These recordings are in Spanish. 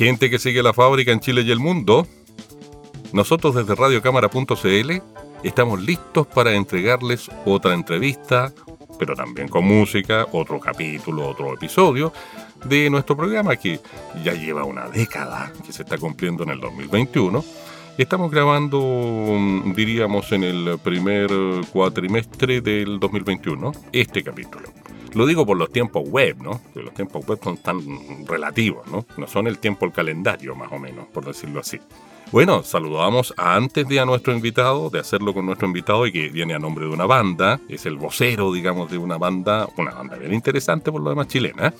Gente que sigue la fábrica en Chile y el mundo, nosotros desde radiocámara.cl estamos listos para entregarles otra entrevista, pero también con música, otro capítulo, otro episodio de nuestro programa que ya lleva una década, que se está cumpliendo en el 2021. Estamos grabando, mm, diríamos, en el primer cuatrimestre del 2021, este capítulo. Lo digo por los tiempos web, ¿no? Que los tiempos web son tan relativos, ¿no? No son el tiempo el calendario, más o menos, por decirlo así. Bueno, saludamos antes de a nuestro invitado, de hacerlo con nuestro invitado y que viene a nombre de una banda, es el vocero, digamos, de una banda, una banda bien interesante por lo demás chilena.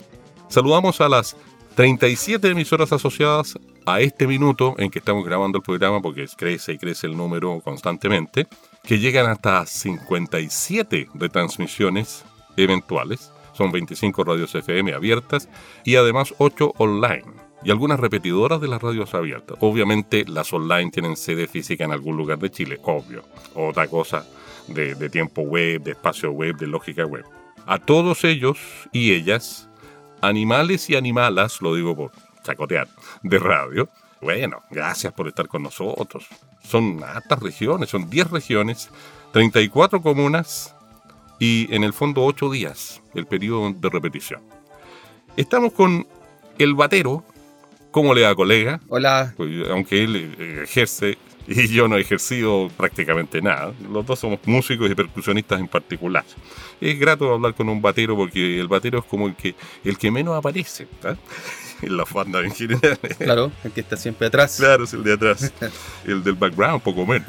Saludamos a las 37 emisoras asociadas a este minuto en que estamos grabando el programa, porque crece y crece el número constantemente, que llegan hasta 57 retransmisiones eventuales. Son 25 radios FM abiertas y además 8 online. Y algunas repetidoras de las radios abiertas. Obviamente las online tienen sede física en algún lugar de Chile, obvio. Otra cosa de, tiempo web, de espacio web, de lógica web. A todos ellos y ellas, animales y animalas, lo digo por chacotear, de radio, bueno, gracias por estar con nosotros. Son altas regiones, son 10 regiones, 34 comunas y en el fondo 8 días, el periodo de repetición. Estamos con el batero, ¿cómo le da colega? Hola. Pues, aunque él eh, ejerce y yo no he ejercido prácticamente nada. Los dos somos músicos y percusionistas en particular. Es grato hablar con un batero porque el batero es como el que, el que menos aparece ¿tá? en las bandas en general. Claro, el que está siempre atrás. Claro, es el de atrás. el del background, poco menos.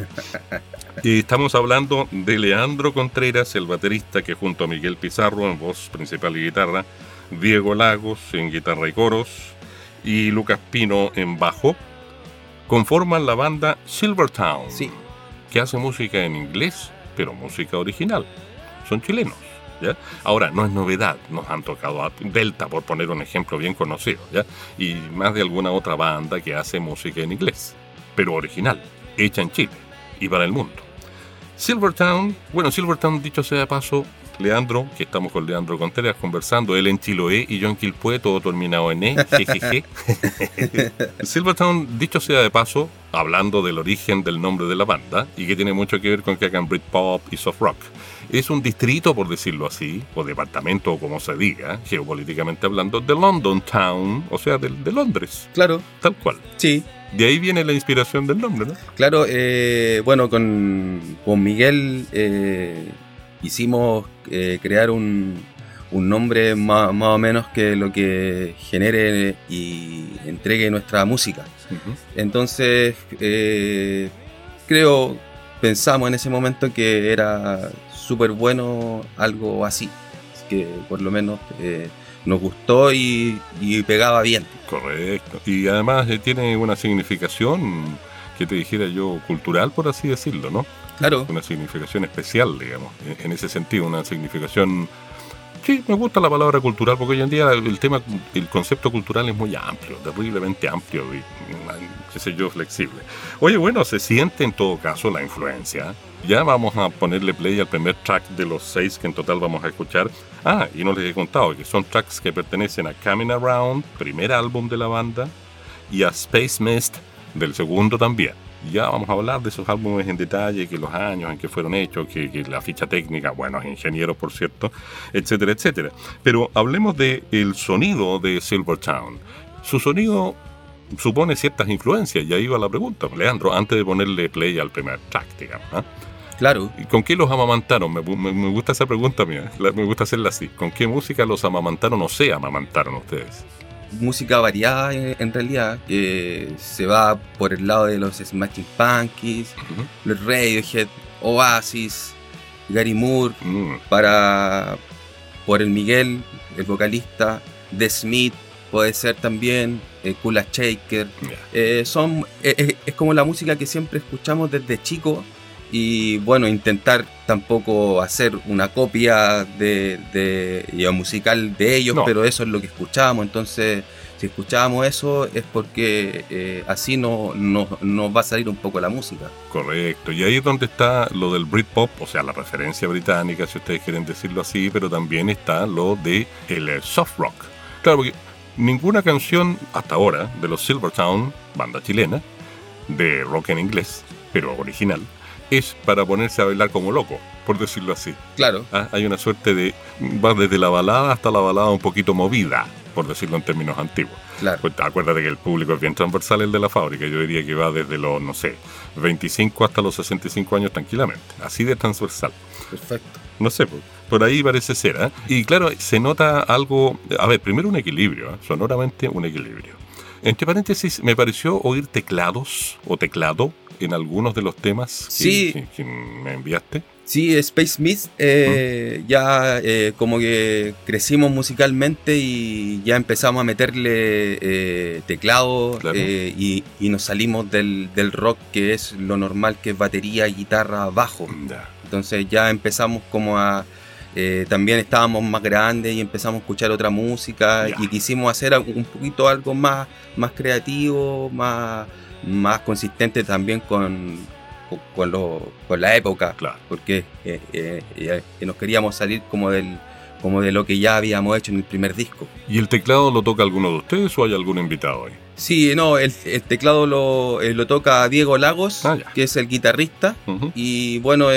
Y estamos hablando de Leandro Contreras, el baterista que junto a Miguel Pizarro en voz principal y guitarra, Diego Lagos en guitarra y coros y Lucas Pino en bajo, conforman la banda Silvertown, Sí. que hace música en inglés, pero música original. Son chilenos. ¿Ya? Ahora, no es novedad, nos han tocado a Delta, por poner un ejemplo bien conocido, ¿ya? y más de alguna otra banda que hace música en inglés, pero original, hecha en Chile y para el mundo. Silvertown, bueno, Silvertown, dicho sea de paso, Leandro, que estamos con Leandro Contreras conversando, él en Chiloé y yo en Quilpué, todo terminado en E, jejeje. Silvertown, dicho sea de paso, hablando del origen del nombre de la banda y que tiene mucho que ver con que hagan Britpop y soft rock. Es un distrito, por decirlo así, o departamento, o como se diga, geopolíticamente hablando, de London Town, o sea, de, de Londres, Claro, tal cual. sí. De ahí viene la inspiración del nombre, ¿no? Claro, eh, bueno, con, con Miguel eh, hicimos eh, crear un, un nombre más, más o menos que lo que genere y entregue nuestra música. Entonces, eh, creo, pensamos en ese momento que era súper bueno algo así, que por lo menos eh, nos gustó y, y pegaba bien. Correcto. Y además eh, tiene una significación que te dijera yo cultural, por así decirlo, ¿no? Claro, Una significación especial, digamos, en- ese sentido, una significación... Sí, me gusta la palabra cultural porque hoy en día el tema, el concepto cultural es muy amplio, terriblemente amplio y, qué sé yo, flexible. Oye, bueno, se siente en todo caso la influencia. Ya vamos a ponerle play al primer track de los seis que en total vamos a escuchar. Ah, y no les he contado que son tracks que pertenecen a Coming Around, primer álbum de la banda, y a Space Mist, del segundo también. Ya vamos a hablar de esos álbumes en detalle, que los años en que fueron hechos, que, que la ficha técnica, buenos ingenieros por cierto, etcétera, etcétera. Pero hablemos del el sonido de Silvertown. Su sonido supone ciertas influencias, y ahí va la pregunta, Leandro, antes de ponerle play al primer track, digamos. ¿ah? claro. ¿Y ¿Con qué los amamantaron? Me, me- me gusta esa pregunta mía, la- me gusta hacerla así. ¿Con qué música los amamantaron o se amamantaron ustedes? Música variada en, en realidad, que se va por el lado de los Smashing Pumpkins, Ujú. los Radiohead, Oasis, Gary Moore, Mm, para por el Miguel, el vocalista, The Smith, puede ser también, eh, Kula Shaker. Eh, son, eh, eh, es como la música que siempre escuchamos desde chico y bueno, intentar tampoco hacer una copia de, de ya, musical de ellos, No. pero eso es lo que escuchábamos. Entonces, si escuchábamos eso es porque eh, así no, no, nos va a salir un poco la música. Correcto, y ahí es donde está lo del Britpop, o sea, la referencia británica, si ustedes quieren decirlo así, pero también está lo de el eh, soft rock. Claro, porque ninguna canción hasta ahora de los Silvertown, banda chilena, de rock en inglés, pero original, es para ponerse a bailar como loco, por decirlo así. Claro, Ah, Hay una suerte de, va desde la balada hasta la balada un poquito movida, por decirlo en términos antiguos. claro. Pues acuérdate que el público es bien transversal el de la fábrica. Yo diría que va desde los, no sé, 25 hasta los 65 años tranquilamente. Así de transversal. Perfecto. No sé, por, por ahí parece ser. ¿ah? Y claro, se nota algo. A ver, primero un equilibrio, ¿ah? sonoramente un equilibrio. Entre paréntesis, me pareció oír teclados o teclado en algunos de los temas que- Sí. que, que me enviaste. Sí, Space Mist, eh, ya eh, como que crecimos musicalmente y ya empezamos a meterle eh, teclado Claro. y, y nos salimos del, del rock que es lo normal, que es batería, guitarra, bajo. Entonces ya empezamos como a... también estábamos más grandes y empezamos a escuchar otra música y quisimos hacer un poquito algo más, más creativo, más, más consistente también con, con, lo- con la época Claro. porque eh, eh, eh, nos queríamos salir como del como de lo que ya habíamos hecho en el primer disco. ¿Y el teclado lo toca alguno de ustedes o hay algún invitado ahí? Sí, no, el, el teclado lo, eh, lo toca Diego Lagos, Ah, que es el guitarrista, y bueno,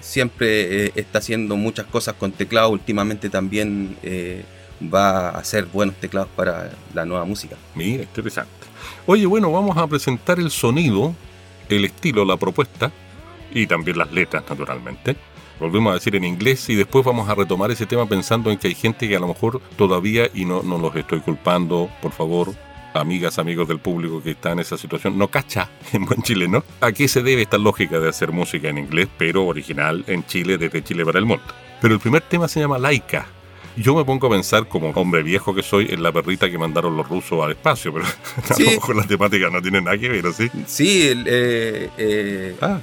siempre está haciendo muchas cosas con teclado, últimamente también va a hacer buenos teclados para la nueva música. Mira, interesante. Oye, bueno, vamos a presentar el sonido, el estilo, la propuesta y también las letras, naturalmente. Volvemos a decir en inglés y después vamos a retomar ese tema pensando en que hay gente que a lo mejor todavía, y no, no los estoy culpando, por favor, amigas, amigos del público que está en esa situación, no cacha en buen chileno a qué se debe esta lógica de hacer música en inglés, pero original en Chile, desde Chile para el mundo. Pero el primer tema se llama Laika. Yo me pongo a pensar, como hombre viejo que soy, en la perrita que mandaron los rusos al espacio, pero a Sí. lo mejor la temática no tiene nada que ver, ¿o ¿sí? Sí, el, eh, eh, Ah,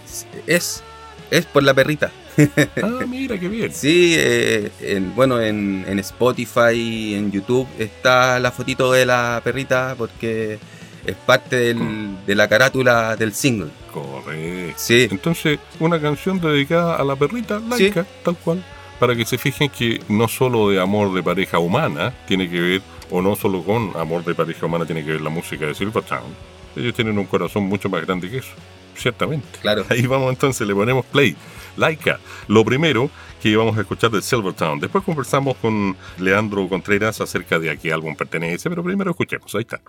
es, es por la perrita. ah, mira qué bien. Sí, eh, en- bueno, en, en Spotify y en YouTube está la fotito de la perrita porque es parte del- de la carátula del single. Correcto. Sí, Entonces, una canción dedicada a la perrita laica, tal cual, para que se fijen que no solo de amor de pareja humana tiene que ver, o no solo con amor de pareja humana tiene que ver la música de Silvertown. Ellos tienen un corazón mucho más grande que eso, ciertamente. claro. Ahí vamos entonces, le ponemos play. Laika, lo primero que vamos a escuchar de Silvertown. Después conversamos con Leandro Contreras acerca de a qué álbum pertenece, pero primero escuchemos, ahí está.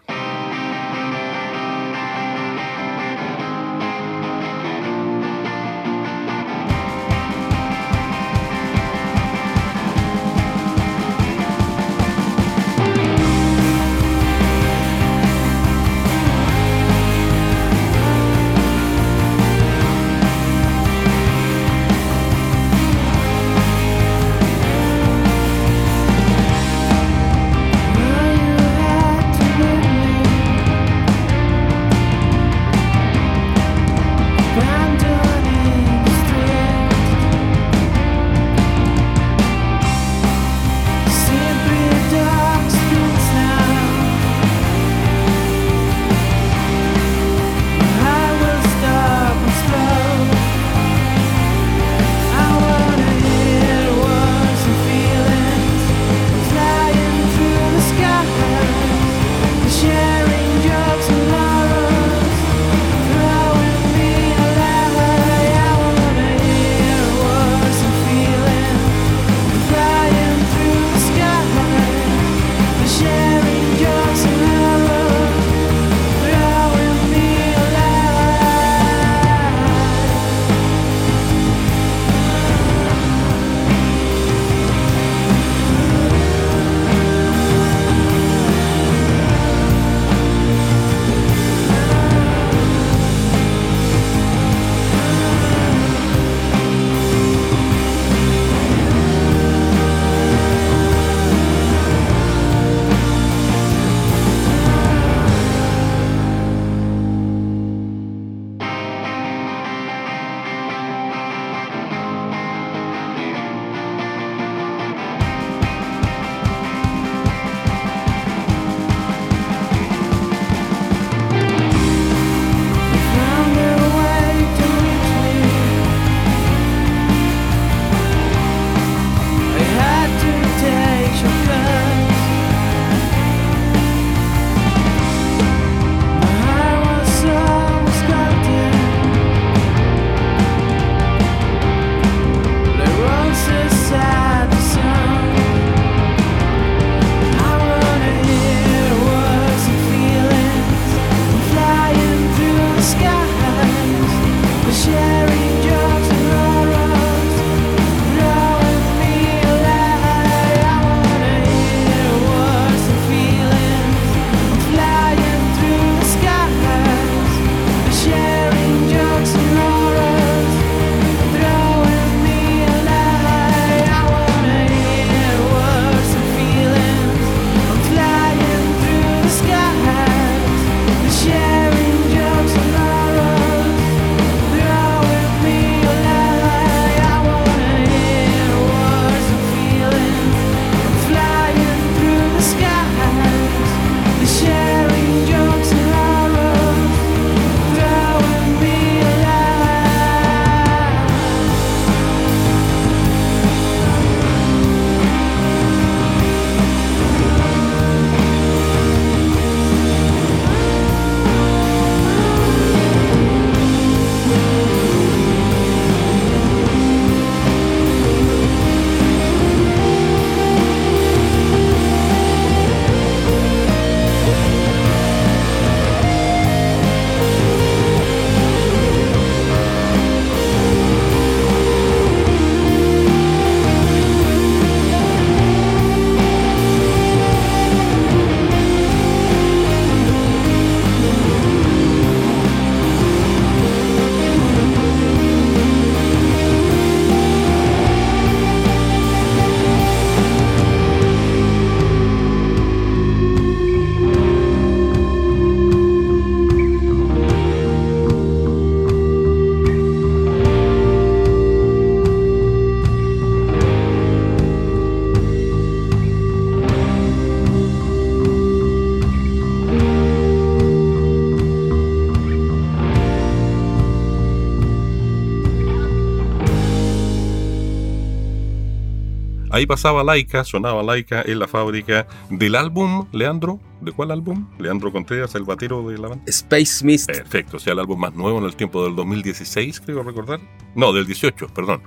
Ahí pasaba Laika, sonaba Laika en la fábrica del álbum, Leandro, ¿de cuál álbum? Leandro Contreras, el batero de la banda. Space Mist. Perfecto, o sea, el álbum más nuevo en el tiempo del 2016, creo recordar. No, del 18, perdón,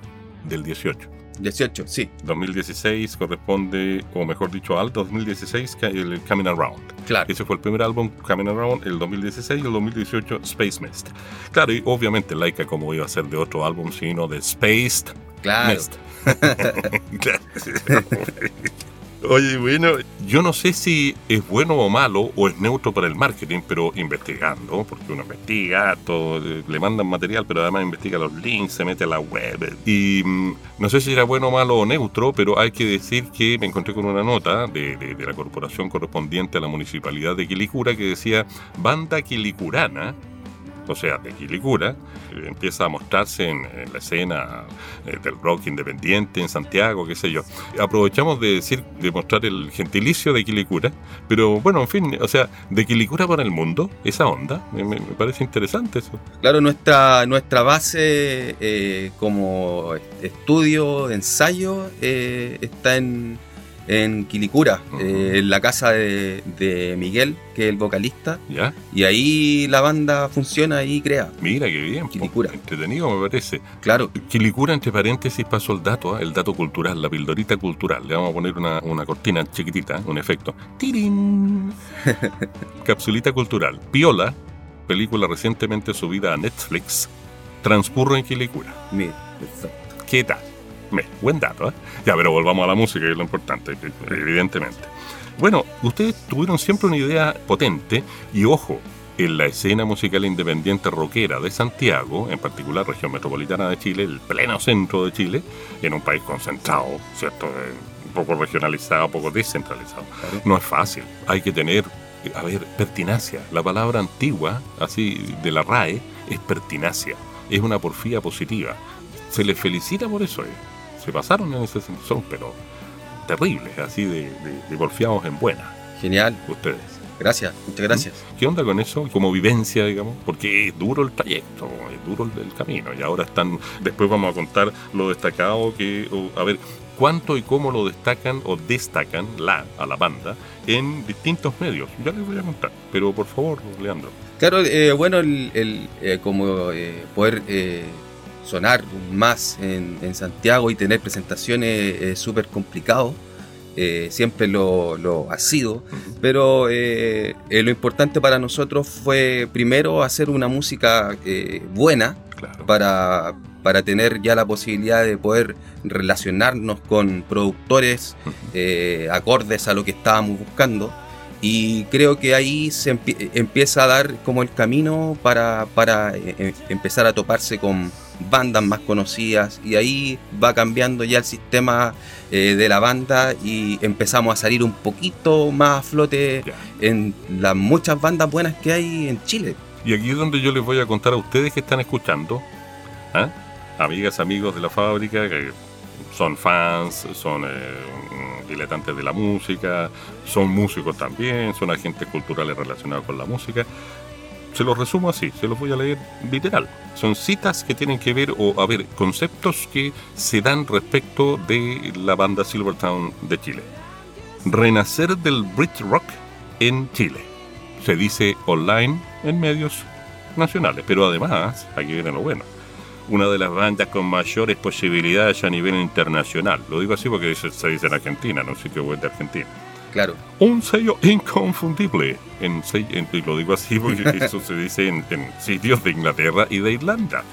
del 18. 18, sí. 2016 corresponde, o mejor dicho, al 2016, el Coming Around. Claro. Ese fue el primer álbum, Coming Around, el 2016 y el 2018, Space Mist. Claro, y obviamente Laika como iba a ser de otro álbum, sino de Spaced Claro. Mist. Oye, bueno, yo no sé si es bueno o malo o es neutro para el marketing, pero investigando, porque uno investiga, todo, le mandan material, pero además investiga los links, se mete a la web. Y mm, no sé si era bueno, malo o neutro, pero hay que decir que me encontré con una nota de, de- de la corporación correspondiente a la municipalidad de Quilicura que decía banda quilicurana o sea, de Quilicura, eh, empieza a mostrarse en, en la escena eh, del rock independiente en Santiago, qué sé yo. Aprovechamos de decir, de mostrar el gentilicio de Quilicura, pero bueno, en fin, o sea, de Quilicura para el mundo, esa onda, me, parece interesante eso. Claro, nuestra, nuestra base eh, como estudio, ensayo, está en, en Quilicura, eh, en la casa de, de Miguel, que es el vocalista, ¿Ya? y ahí la banda funciona y crea. Mira qué bien. Quilicura. entretenido me parece. Claro, Quilicura, entre paréntesis, pasó el dato, ¿ah? el dato cultural, la pildorita cultural. Le vamos a poner una, una cortina chiquitita, un efecto. ¡Tirín! Capsulita cultural. Piola, película recientemente subida a Netflix, transcurre en Quilicura. mire, perfecto. ¿Qué tal? Me, buen dato, ¿eh? Ya, pero volvamos a la música, que es lo importante, evidentemente. Bueno, ustedes tuvieron siempre una idea potente y ojo, en la escena musical independiente rockera de Santiago, en particular región metropolitana de Chile, el pleno centro de Chile, en un país concentrado, ¿cierto? Eh, Un poco regionalizado, un poco descentralizado. No es fácil, hay que tener, eh, a ver, pertinacia. La palabra antigua, así de la RAE, es pertinacia, es una porfía positiva. Se les felicita por eso, eh. Se pasaron en ese sentido, son pero terribles, así de, de, de porfiados en buena, Genial, ustedes. gracias, muchas gracias. ¿Qué onda con eso? Como vivencia, digamos, porque es duro el trayecto, es duro el, el camino. Y ahora están, después vamos a contar lo destacado que, o, a ver, cuánto y cómo lo destacan o destacan la, a la banda en distintos medios. Ya les voy a contar, pero por favor, Leandro. Claro, eh, bueno, el, el, eh, como eh, poder eh, sonar más en, en Santiago y tener presentaciones es súper complicado. Eh, siempre lo, lo ha sido, pero eh, eh, lo importante para nosotros fue primero hacer una música eh, buena Claro. para, para tener ya la posibilidad de poder relacionarnos con productores eh, acordes a lo que estábamos buscando. Y creo que ahí se empie- empieza a dar como el camino para, para eh, eh, empezar a toparse con bandas más conocidas y ahí va cambiando ya el sistema eh, de la banda y empezamos a salir un poquito más a flote en las muchas bandas buenas que hay en Chile. Y aquí es donde yo les voy a contar a ustedes que están escuchando, ¿ah? amigas, amigos de la fábrica, que son fans, son eh, diletantes de la música, son músicos también, son agentes culturales relacionados con la música. Se los resumo así, se los voy a leer literal. Son citas que tienen que ver, o a ver, conceptos que se dan respecto de la banda Silvertown de Chile. Renacer del Brit Rock en Chile se dice online en medios nacionales. Pero además, aquí viene lo bueno, una de las bandas con mayores posibilidades a nivel internacional. Lo digo así porque se, dice en Argentina, no sé qué web de Argentina. Claro, Un sello inconfundible. En, en- y lo digo así porque eso se dice en, en sitios de Inglaterra y de Irlanda.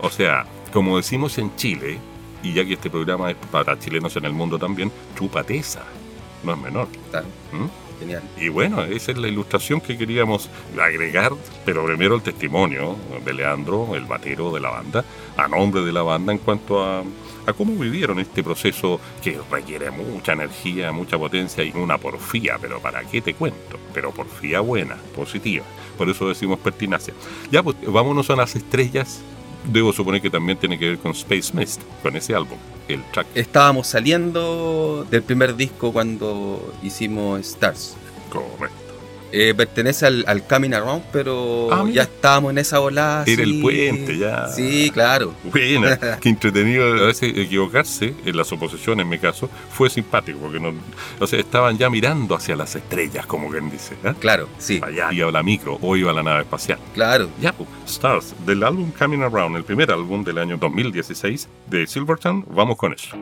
O sea, como decimos en Chile, y ya que este programa es para chilenos en el mundo también, chupateza. No es menor. claro, ¿Mm? Y bueno, esa es la ilustración que queríamos agregar, pero primero el testimonio de Leandro, el batero de la banda, a nombre de la banda en cuanto a, a cómo vivieron este proceso que requiere mucha energía, mucha potencia y una porfía, pero ¿para qué te cuento? Pero porfía buena, positiva. Por eso decimos pertinacia. Ya, pues vámonos a las estrellas. Debo suponer que también tiene que ver con Space Mist, con ese álbum, el track. Estábamos saliendo del primer disco cuando hicimos Stars. Correcto. Eh, pertenece al, al Coming Around, pero Ah, ya estábamos en esa volada. Era el puente, ya. Sí, claro. Buena, qué entretenido. A veces equivocarse, en la suposición en mi caso, fue simpático, porque no, o sea, estaban ya mirando hacia las estrellas, como quien dice. ¿eh? Claro, sí, Allá iba la micro o iba la nave espacial. claro. Ya, pues, Stars, del álbum Coming Around, el primer álbum del año 2016 de Silverton, vamos con eso.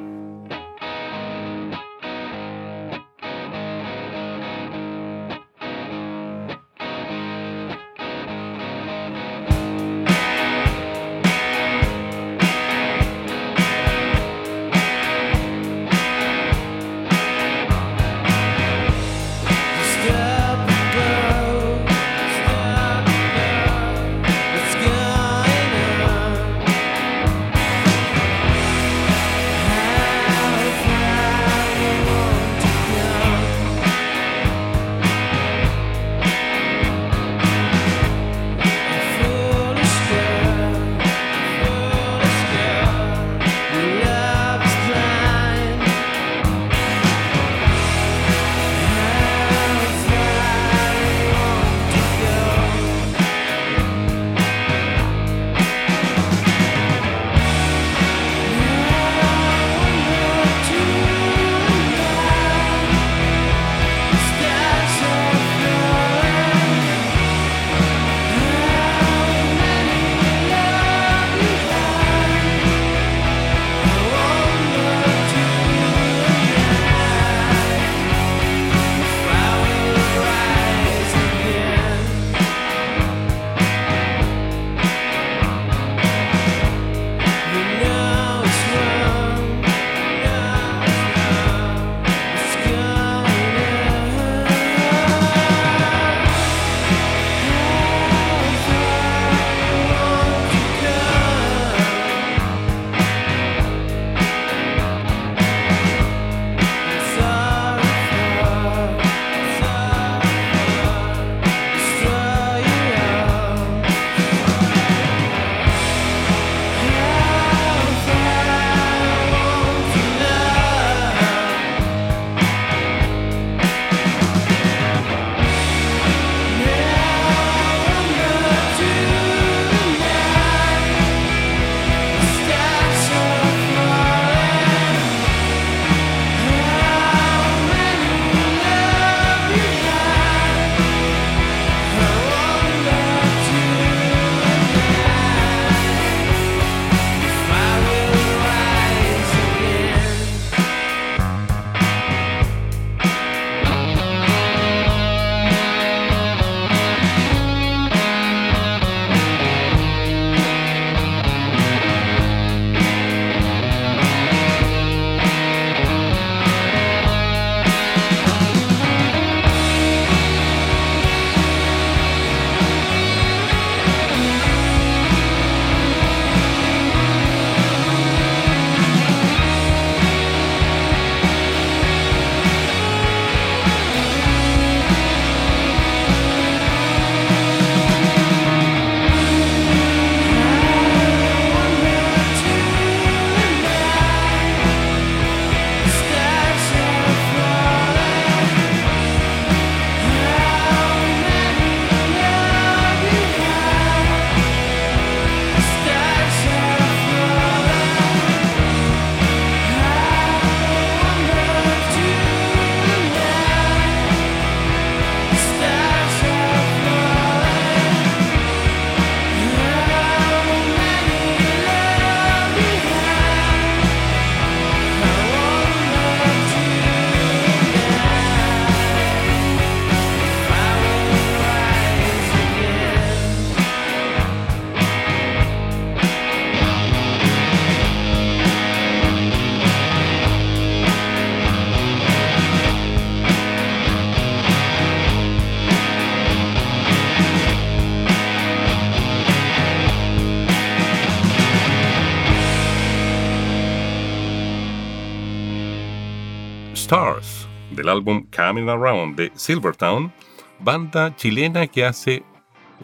Álbum Coming Around de Silvertown, banda chilena que hace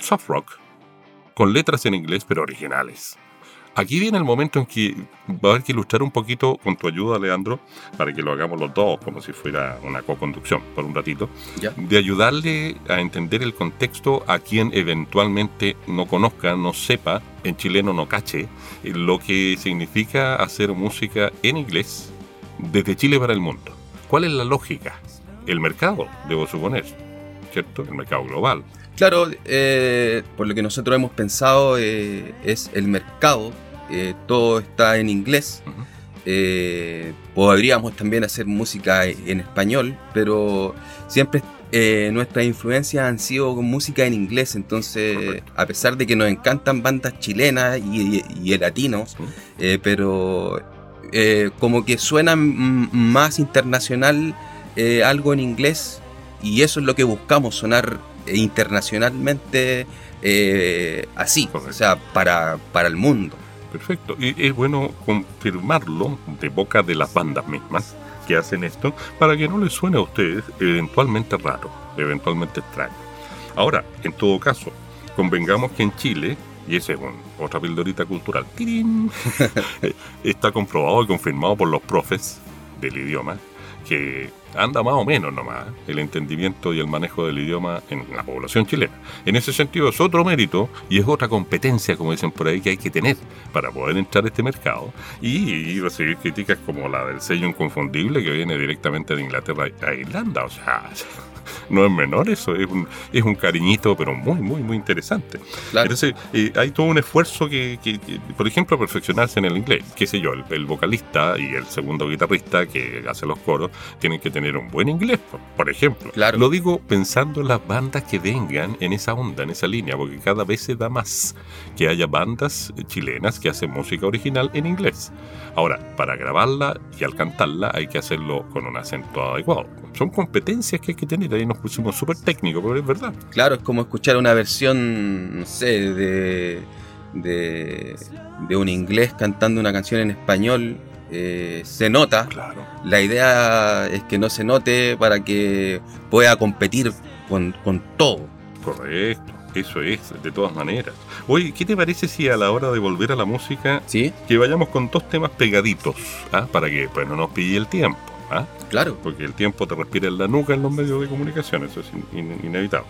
soft rock, con letras en inglés pero originales. Aquí viene el momento en que va a haber que ilustrar un poquito con tu ayuda, Leandro, para que lo hagamos los dos, como si fuera una co-conducción por un ratito, Ya. de ayudarle a entender el contexto a quien eventualmente no conozca, no sepa, en chileno no cache, lo que significa hacer música en inglés desde Chile para el mundo. ¿Cuál es la lógica? El mercado, debo suponer, ¿cierto? El mercado global. Claro, eh, por lo que nosotros hemos pensado eh, es el mercado, eh, todo está en inglés. Eh, podríamos también hacer música en español, pero siempre eh, nuestras influencias han sido con música en inglés, entonces a pesar de que nos encantan bandas chilenas y, y- y latinos, Sí. eh, pero eh, como que suena más internacional eh, algo en inglés y eso es lo que buscamos, sonar internacionalmente eh, así, Correcto. o sea, para, para el mundo. Perfecto. Y es bueno confirmarlo de boca de las bandas mismas que hacen esto para que no les suene a ustedes eventualmente raro, eventualmente extraño. Ahora, en todo caso, convengamos que en Chile, y esa es un- otra pildorita cultural, ¡tirín! está comprobado y confirmado por los profes del idioma que anda más o menos nomás el entendimiento y el manejo del idioma en la población chilena. En ese sentido es otro mérito y es otra competencia, como dicen por ahí, que hay que tener para poder entrar a este mercado y, y recibir críticas como la del sello inconfundible que viene directamente de Inglaterra a Irlanda. O sea, no es menor eso, es un, es un cariñito, pero muy, muy, muy interesante. Claro. Entonces, eh, hay todo un esfuerzo que, que- que, por ejemplo, perfeccionarse en el inglés. Qué sé yo, el, el vocalista y el segundo guitarrista que hace los coros tienen que tener un buen inglés, por, por ejemplo. Claro. Lo digo pensando en las bandas que vengan en esa onda, en esa línea, porque cada vez se da más que haya bandas chilenas que hacen música original en inglés. Ahora, para grabarla y al cantarla hay que hacerlo con un acento adecuado. Son competencias que hay que tener, ahí nos pusimos súper técnicos, pero es verdad. Claro, es como escuchar una versión, no sé, de, de, de un inglés cantando una canción en español. eh, se nota. Claro. La idea es que no se note para que pueda competir con, con todo. Correcto, eso es, de todas maneras. Oye, ¿qué te parece si a la hora de volver a la música, ¿Sí? que vayamos con dos temas pegaditos, ¿ah? para que pues, no nos pille el tiempo? ¿ah? Claro. Porque el tiempo te respira en la nuca en los medios de comunicación, eso es in- in- inevitable.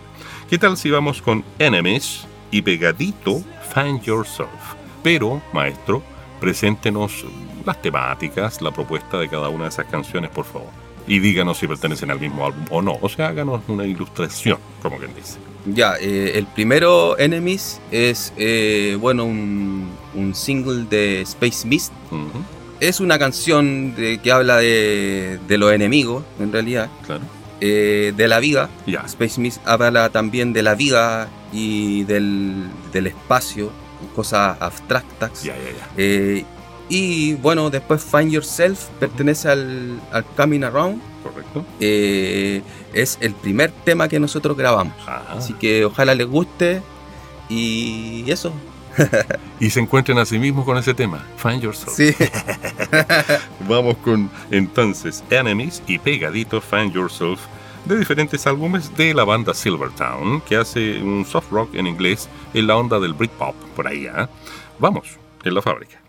¿Qué tal si vamos con Enemies y pegadito Find Yourself? Pero, maestro, preséntenos las temáticas, la propuesta de cada una de esas canciones, por favor. Y díganos si pertenecen al mismo álbum o no. O sea, háganos una ilustración, como quien dice. Ya, eh, el primero, Enemies, es, eh, bueno, un, un single de Space Mist. Ujú, Es una canción de- que habla de, de los enemigos, en realidad, claro. eh, de la vida. Ya. Space Mist habla también de la vida y del, del espacio, cosas abstractas. Ya, ya, ya. Eh, y bueno, después Find Yourself pertenece al, al Coming Around. Correcto. Eh, es el primer tema que nosotros grabamos. Ah, Así que ojalá les guste. Y eso. y se encuentren a sí mismos con ese tema. Find Yourself. Sí. Vamos con entonces Enemies y pegadito Find Yourself de diferentes álbumes de la banda Silvertown que hace un soft rock en inglés en la onda del Britpop por ahí. ¿ah? Vamos, en la fábrica.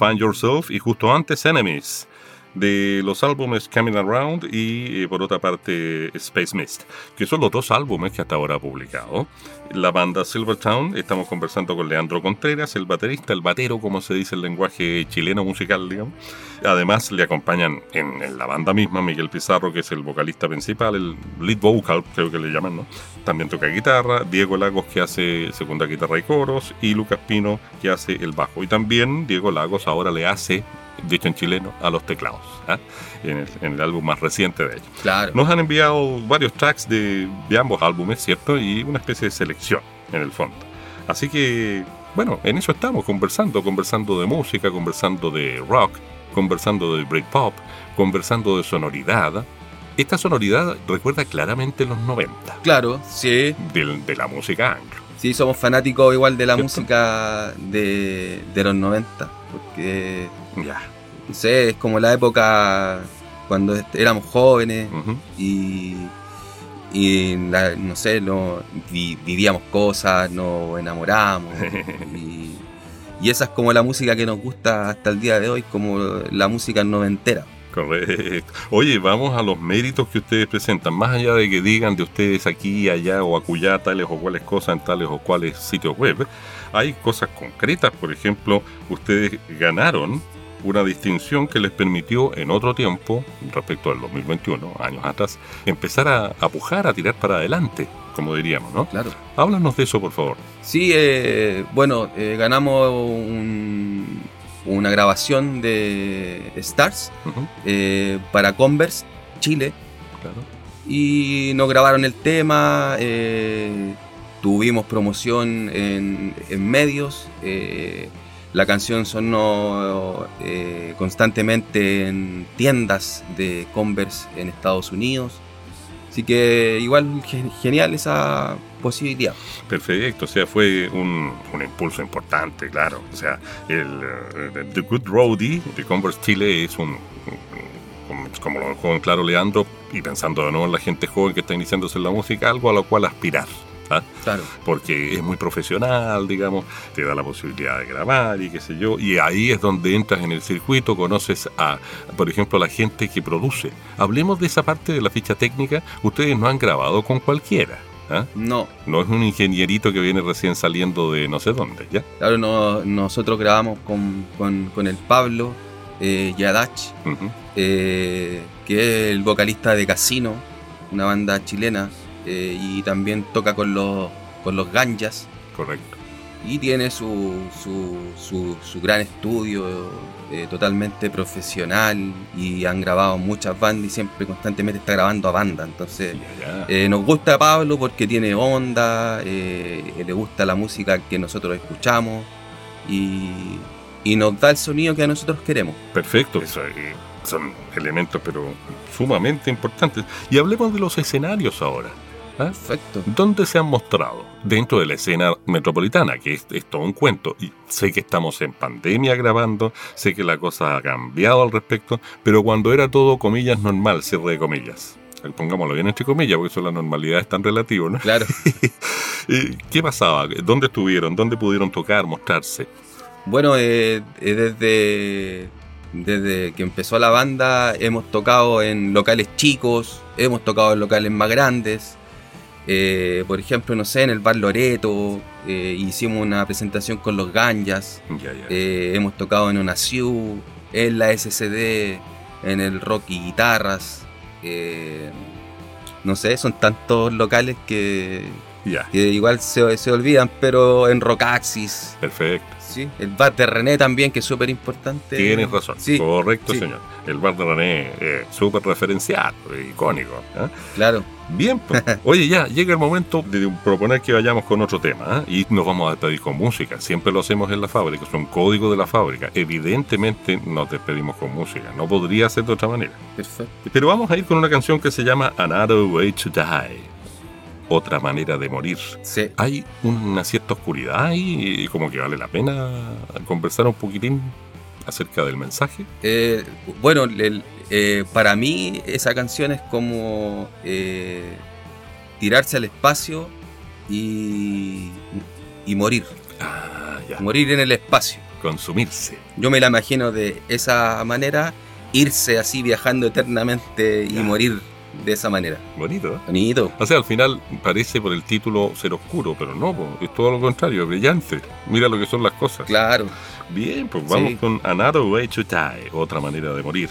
Find Yourself y justo antes Enemies de los álbumes Coming Around y eh, por otra parte Space Mist, que son los dos álbumes que hasta ahora ha publicado. La banda Silvertown, estamos conversando con Leandro Contreras, el baterista, el batero, como se dice el lenguaje chileno musical, digamos. Además le acompañan en, en la banda misma Miguel Pizarro, que es el vocalista principal, el lead vocal, creo que le llaman, ¿no? También toca guitarra, Diego Lagos que hace segunda guitarra y coros, y Lucas Pino que hace el bajo. Y también Diego Lagos ahora le hace dicho en chileno, a los teclados, ¿ah? en, el, en el álbum más reciente de ellos. Claro. Nos han enviado varios tracks de, de ambos álbumes, ¿cierto? Y una especie de selección, en el fondo. Así que, bueno, en eso estamos, conversando, conversando de música, conversando de rock, conversando de Britpop, conversando de sonoridad. Esta sonoridad recuerda claramente los 90, Claro, sí. del- de, la música anglo. Sí, somos fanáticos igual de la ¿Cierto? música de, de los 90. Porque, Ya. No sé, es como la época cuando éramos jóvenes y, y la- no sé, no, vi- vivíamos cosas, nos enamoramos. y, y esa es como la música que nos gusta hasta el día de hoy, como la música noventera. Correcto. Oye, vamos a los méritos que ustedes presentan. Más allá de que digan de ustedes aquí, allá o acullá tales o cuales cosas en tales o cuales sitios web, hay cosas concretas. Por ejemplo, ustedes ganaron una distinción que les permitió en otro tiempo, respecto al 2021, años atrás, empezar a, a pujar, a tirar para adelante, como diríamos, ¿no? Claro. Háblanos de eso, por favor. Sí, eh, bueno, eh, ganamos un- una grabación de Stars eh, para Converse, Chile, claro. y nos grabaron el tema, tuvimos promoción en, en medios, la canción sonó eh, constantemente en tiendas de Converse en Estados Unidos, así que igual ge- genial esa posibilidad. Perfecto, o sea, fue un, un impulso importante, claro. O sea, el, eh, The Good Roadie de Converse Chile es un, un- como lo dejó en claro Leandro, y pensando de nuevo en la gente joven que está iniciándose en la música, algo a lo cual aspirar. ¿Ah? Claro. Porque es muy profesional, digamos, te da la posibilidad de grabar y qué sé yo, y ahí es donde entras en el circuito, conoces a, por ejemplo, a la gente que produce. Hablemos de esa parte de la ficha técnica, ustedes no han grabado con cualquiera. ¿ah? No, No es un ingenierito que viene recién saliendo de no sé dónde, ¿ya? Claro, no- nosotros grabamos con, con- con el Pablo eh, Yadach, eh, que es el vocalista de Casino, una banda chilena, eh, y también toca con los, con los Ganjas, Correcto. y tiene su, su, su- su gran estudio eh, totalmente profesional, y han grabado muchas bandas, y siempre constantemente está grabando a banda, entonces... Eh, nos gusta Pablo porque tiene onda, le gusta la música que nosotros escuchamos y, y nos da el sonido que nosotros queremos. Perfecto. Eso, son elementos, pero sumamente importantes. Y hablemos de los escenarios ahora. Perfecto. ¿Dónde se han mostrado? Dentro de la escena metropolitana, que es, es todo un cuento. Y sé que estamos en pandemia grabando, sé que la cosa ha cambiado al respecto, pero cuando era todo, comillas, normal, cierre de comillas. Pongámoslo bien entre comillas, porque eso la normalidad es tan relativo, ¿no? Claro. ¿Qué pasaba? ¿Dónde estuvieron? ¿Dónde pudieron tocar, mostrarse? Bueno, eh, eh, desde, desde que empezó la banda hemos tocado en locales chicos, hemos tocado en locales más grandes. Eh, por ejemplo, no sé, en el Bar Loreto eh, hicimos una presentación con los Ganjas. Ya. Eh, hemos tocado en Onaciu, en la SCD, en el Rock y Guitarras. eh, no sé, son tantos locales que, igual se, se olvidan, pero en Rockaxis, perfecto. ¿sí? el bar de René también, que es súper importante. Tienes razón. Sí, Correcto, sí. señor. El bar de René, eh, súper referenciado, eh, icónico. ¿eh? claro. Bien, pues. oye, ya llega el momento de proponer que vayamos con otro tema ¿eh? y nos vamos a despedir con música. Siempre lo hacemos en la fábrica, es un código de la fábrica. Evidentemente nos despedimos con música, no podría ser de otra manera. Perfecto. Pero vamos a ir con una canción que se llama Another Way to Die. Otra manera de morir. Sí. Hay una cierta oscuridad ahí y como que vale la pena conversar un poquitín acerca del mensaje. Eh, bueno, el- eh, para mí esa canción es como eh, tirarse al espacio y, y morir. Ah, ya. Morir en el espacio. consumirse. Yo me la imagino de esa manera, irse así viajando eternamente y morir de esa manera. Bonito, ¿eh? Bonito. O sea, al final parece por el título ser oscuro, pero no, es todo lo contrario, brillante. Mira lo que son las cosas. Claro. Bien, pues vamos Sí. con Another Way to Die, otra manera de morir,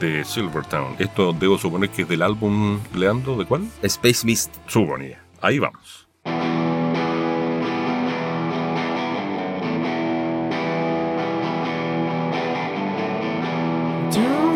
de Silvertown. Esto debo suponer que es del álbum, Leandro, ¿de cuál? Space Mist. Suponía. Ahí vamos. Don't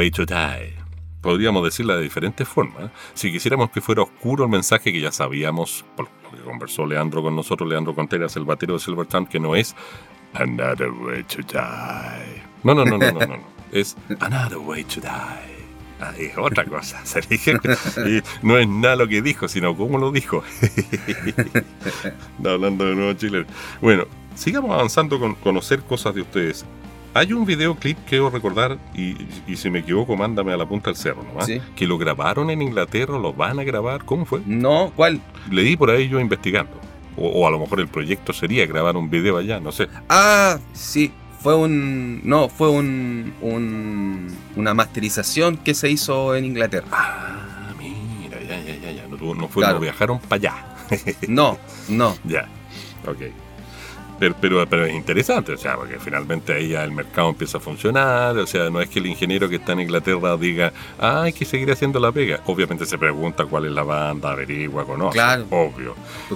Way to Die. Podríamos decirla de diferentes formas. Si quisiéramos que fuera oscuro el mensaje que ya sabíamos, por lo que conversó Leandro con nosotros, Leandro Contreras, el batero de Silvertown, que no es Another Way to Die. No, no, no, no, no, no. no. Es Another Way to Die. Ah, es otra cosa. Se dije, y no es nada lo que dijo, sino cómo lo dijo. No, hablando de nuevo Chile. Bueno, sigamos avanzando con conocer cosas de ustedes. Hay un videoclip que debo recordar, y, y si me equivoco, mándame a la punta del cerro nomás. Sí. Que lo grabaron en Inglaterra, lo van a grabar. ¿Cómo fue? No, ¿cuál? Leí por ahí yo investigando. O, o a lo mejor el proyecto sería grabar un video allá, no sé. Ah, sí. Fue un. No, fue un, un. Una masterización que se hizo en Inglaterra. Ah, mira, ya, ya, ya, ya. No, no fue, Claro. no viajaron para allá. No, no. Ya, ok. Pero, pero, pero es interesante, o sea, porque finalmente ahí ya el mercado empieza a funcionar, o sea, no es que el ingeniero que está en Inglaterra diga, ah, hay que seguir haciendo la pega. Obviamente se pregunta cuál es la banda, averigua, conoce. Claro. Obvio.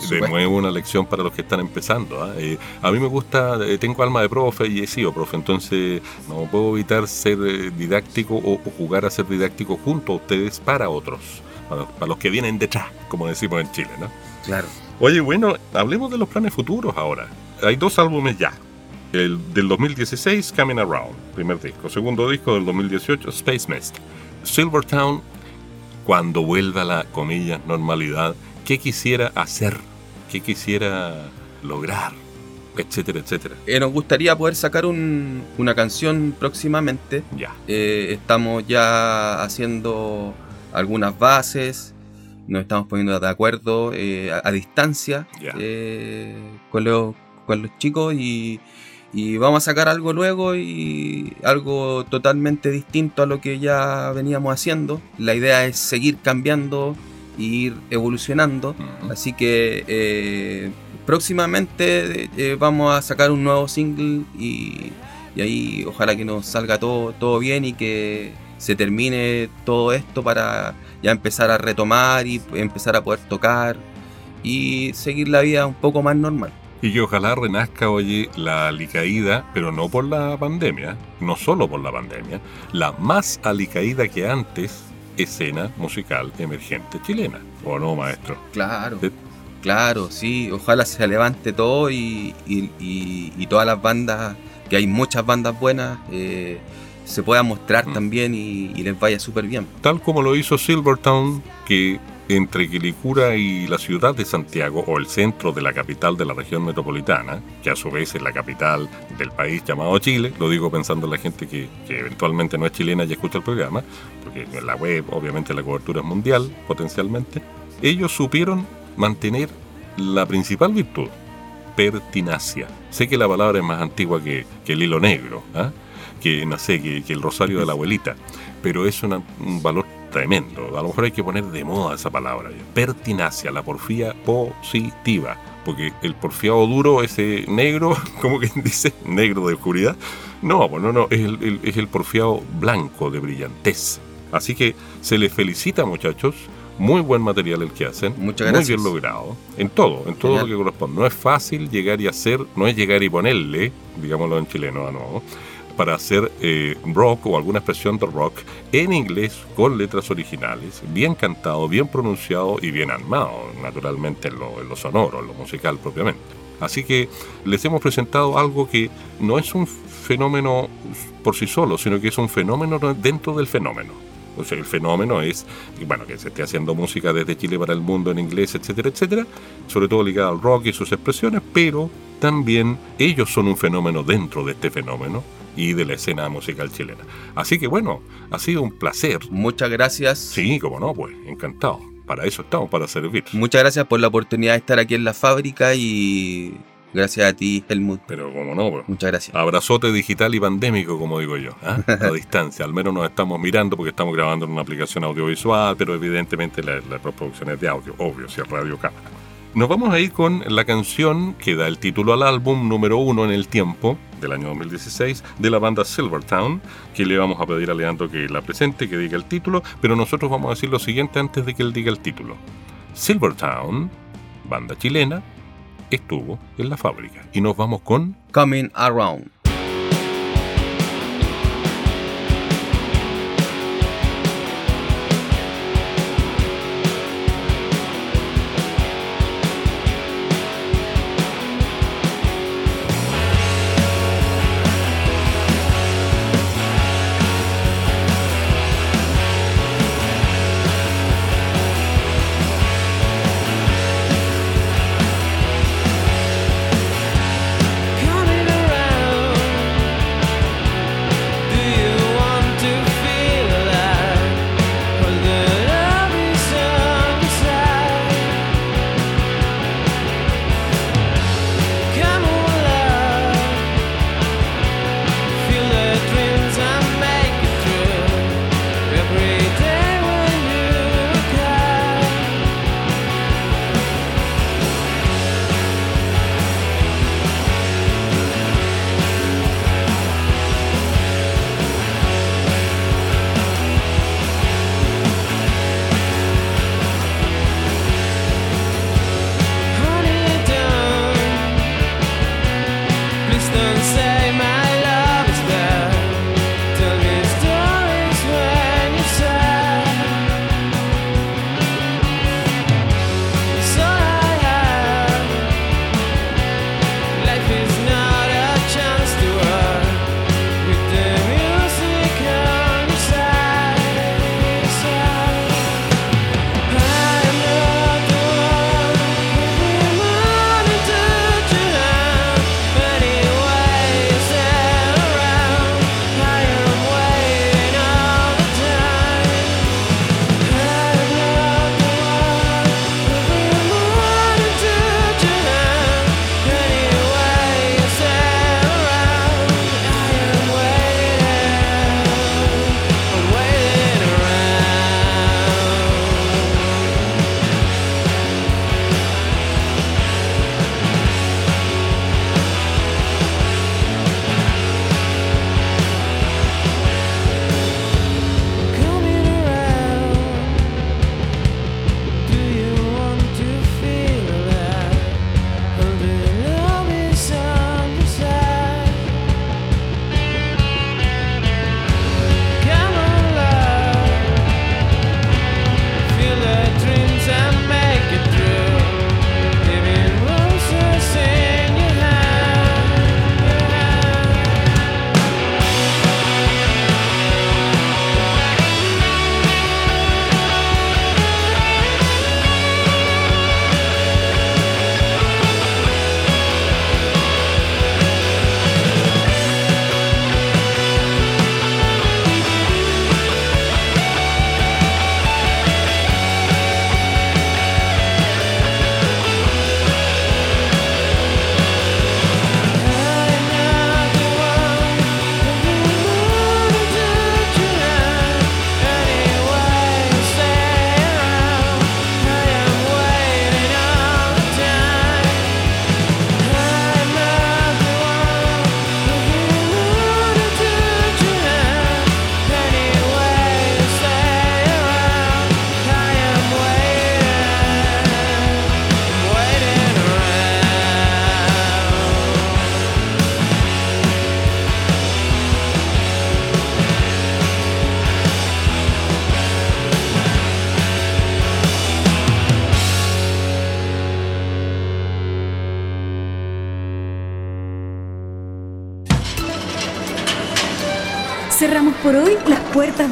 De nuevo una lección para los que están empezando. ¿ah? Eh, a mí me gusta, eh, tengo alma de profe y he sido profe, entonces no puedo evitar ser eh, didáctico o, o jugar a ser didáctico junto a ustedes para otros, para, para los que vienen detrás, como decimos en Chile, ¿no? Claro. Oye, bueno, hablemos de los planes futuros ahora. Hay dos álbumes ya. El del 2016, Coming Around, primer disco. Segundo disco del 2018, Space Mist. Silvertown, cuando vuelva a la, comillas, normalidad, ¿qué quisiera hacer? ¿Qué quisiera lograr? Etcétera, etcétera. Eh, nos gustaría poder sacar un- una canción próximamente. Ya. Eh, estamos ya haciendo algunas bases. Nos estamos poniendo de acuerdo eh, a, a distancia eh, con, los, con los chicos y, y vamos a sacar algo luego y algo totalmente distinto a lo que ya veníamos haciendo. La idea es seguir cambiando e ir evolucionando. Así que eh, próximamente eh, vamos a sacar un nuevo single y, y ahí ojalá que nos salga todo, todo bien y que se termine todo esto para ya empezar a retomar y empezar a poder tocar y seguir la vida un poco más normal. Y que ojalá renazca, oye, la alicaída, pero no por la pandemia, no solo por la pandemia, la más alicaída que antes escena musical emergente chilena. ¿O no, maestro? Claro. Sí. Claro, sí, ojalá se levante todo y, y- y- y todas las bandas, que hay muchas bandas buenas, eh, se puedan mostrar Mm. también y, y les vaya súper bien. Tal como lo hizo Silvertown, que entre Quilicura y la ciudad de Santiago, o el centro de la capital de la región metropolitana, que a su vez es la capital del país llamado Chile, lo digo pensando en la gente que, eventualmente no es chilena y escucha el programa, porque en la web obviamente la cobertura es mundial, potencialmente, ellos supieron mantener la principal virtud, pertinacia. Sé que la palabra es más antigua que, el hilo negro, ¿ah? que no sé, que, que el rosario de la abuelita, pero es una- un valor tremendo. A lo mejor hay que poner de moda esa palabra. Pertinacia, la porfía positiva. Porque el porfiado duro, ese negro, como que dice, negro de oscuridad. No, pues no, no, es el, el- es el porfiado blanco de brillantez. Así que se les felicita, muchachos. Muy buen material el que hacen. Muchas Muy gracias. bien logrado. En todo, en todo Genial. lo que corresponde. No es fácil llegar y hacer, no es llegar y ponerle, digámoslo en chileno de nuevo, para hacer eh, rock o alguna expresión de rock en inglés con letras originales, bien cantado, bien pronunciado y bien armado, naturalmente en lo, en lo sonoro, en lo musical propiamente. Así que les hemos presentado algo que no es un fenómeno por sí solo, sino que es un fenómeno dentro del fenómeno. O sea, el fenómeno es, bueno, que se esté haciendo música desde Chile para el mundo en inglés, etcétera, etcétera, sobre todo ligada al rock y sus expresiones, pero también ellos son un fenómeno dentro de este fenómeno y de la escena musical chilena. Así que bueno, ha sido un placer. Muchas gracias. Sí, como no, pues, encantado. Para eso estamos, para servir. Muchas gracias por la oportunidad de estar aquí en la fábrica y gracias a ti, Helmut. Pero como no, pues. Muchas gracias. Abrazote digital y pandémico, como digo yo, ¿ah? a distancia. Al menos nos estamos mirando porque estamos grabando en una aplicación audiovisual, pero evidentemente la, la postproducción es de audio, obvio, si es radio cámara. Nos vamos a ir con la canción que da el título al álbum número uno en el tiempo del año 2016 de la banda Silvertown, que le vamos a pedir a Leandro que la presente, que diga el título, pero nosotros vamos a decir lo siguiente antes de que él diga el título. Silvertown, banda chilena, estuvo en la fábrica. Y nos vamos con Coming Around.